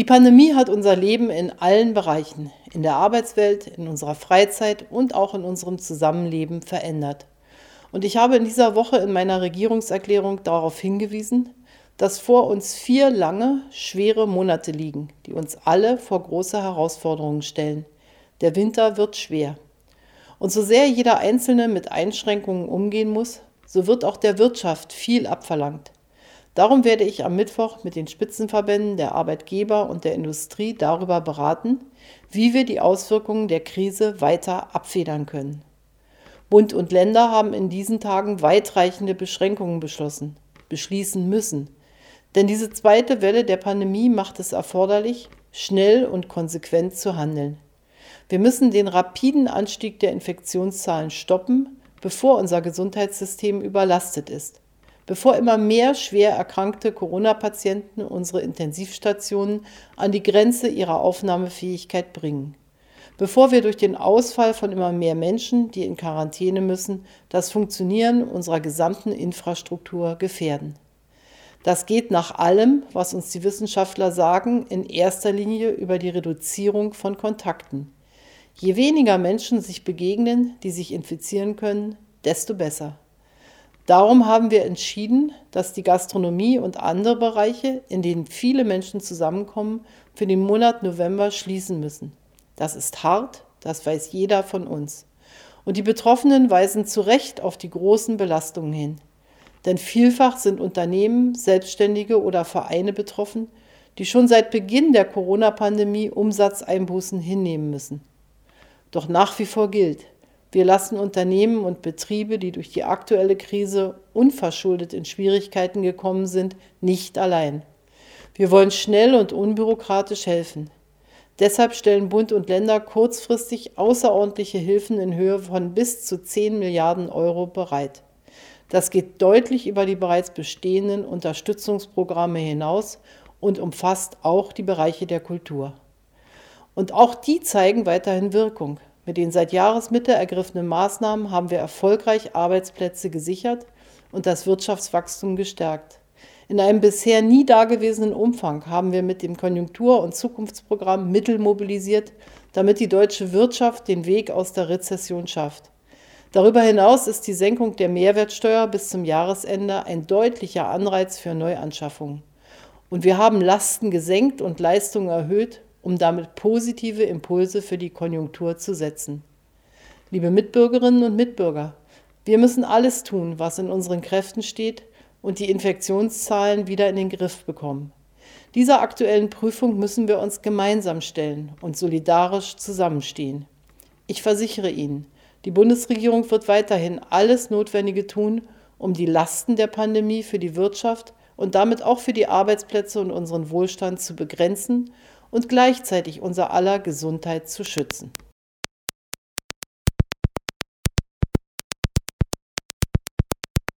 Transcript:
Die Pandemie hat unser Leben in allen Bereichen, in der Arbeitswelt, in unserer Freizeit und auch in unserem Zusammenleben verändert. Und ich habe in dieser Woche in meiner Regierungserklärung darauf hingewiesen, dass vor uns vier lange, schwere Monate liegen, die uns alle vor große Herausforderungen stellen. Der Winter wird schwer. Und so sehr jeder Einzelne mit Einschränkungen umgehen muss, so wird auch der Wirtschaft viel abverlangt. Darum werde ich am Mittwoch mit den Spitzenverbänden der Arbeitgeber und der Industrie darüber beraten, wie wir die Auswirkungen der Krise weiter abfedern können. Bund und Länder haben in diesen Tagen weitreichende Beschränkungen beschlossen, beschließen müssen. Denn diese zweite Welle der Pandemie macht es erforderlich, schnell und konsequent zu handeln. Wir müssen den rapiden Anstieg der Infektionszahlen stoppen, bevor unser Gesundheitssystem überlastet ist bevor immer mehr schwer erkrankte Corona-Patienten unsere Intensivstationen an die Grenze ihrer Aufnahmefähigkeit bringen. Bevor wir durch den Ausfall von immer mehr Menschen, die in Quarantäne müssen, das Funktionieren unserer gesamten Infrastruktur gefährden. Das geht nach allem, was uns die Wissenschaftler sagen, in erster Linie über die Reduzierung von Kontakten. Je weniger Menschen sich begegnen, die sich infizieren können, desto besser. Darum haben wir entschieden, dass die Gastronomie und andere Bereiche, in denen viele Menschen zusammenkommen, für den Monat November schließen müssen. Das ist hart, das weiß jeder von uns. Und die Betroffenen weisen zu Recht auf die großen Belastungen hin. Denn vielfach sind Unternehmen, Selbstständige oder Vereine betroffen, die schon seit Beginn der Corona-Pandemie Umsatzeinbußen hinnehmen müssen. Doch nach wie vor gilt, wir lassen Unternehmen und Betriebe, die durch die aktuelle Krise unverschuldet in Schwierigkeiten gekommen sind, nicht allein. Wir wollen schnell und unbürokratisch helfen. Deshalb stellen Bund und Länder kurzfristig außerordentliche Hilfen in Höhe von bis zu 10 Milliarden Euro bereit. Das geht deutlich über die bereits bestehenden Unterstützungsprogramme hinaus und umfasst auch die Bereiche der Kultur. Und auch die zeigen weiterhin Wirkung. Mit den seit Jahresmitte ergriffenen Maßnahmen haben wir erfolgreich Arbeitsplätze gesichert und das Wirtschaftswachstum gestärkt. In einem bisher nie dagewesenen Umfang haben wir mit dem Konjunktur- und Zukunftsprogramm Mittel mobilisiert, damit die deutsche Wirtschaft den Weg aus der Rezession schafft. Darüber hinaus ist die Senkung der Mehrwertsteuer bis zum Jahresende ein deutlicher Anreiz für Neuanschaffungen. Und wir haben Lasten gesenkt und Leistungen erhöht, um damit positive Impulse für die Konjunktur zu setzen. Liebe Mitbürgerinnen und Mitbürger, wir müssen alles tun, was in unseren Kräften steht und die Infektionszahlen wieder in den Griff bekommen. Dieser aktuellen Prüfung müssen wir uns gemeinsam stellen und solidarisch zusammenstehen. Ich versichere Ihnen, die Bundesregierung wird weiterhin alles Notwendige tun, um die Lasten der Pandemie für die Wirtschaft und damit auch für die Arbeitsplätze und unseren Wohlstand zu begrenzen und gleichzeitig unser aller Gesundheit zu schützen.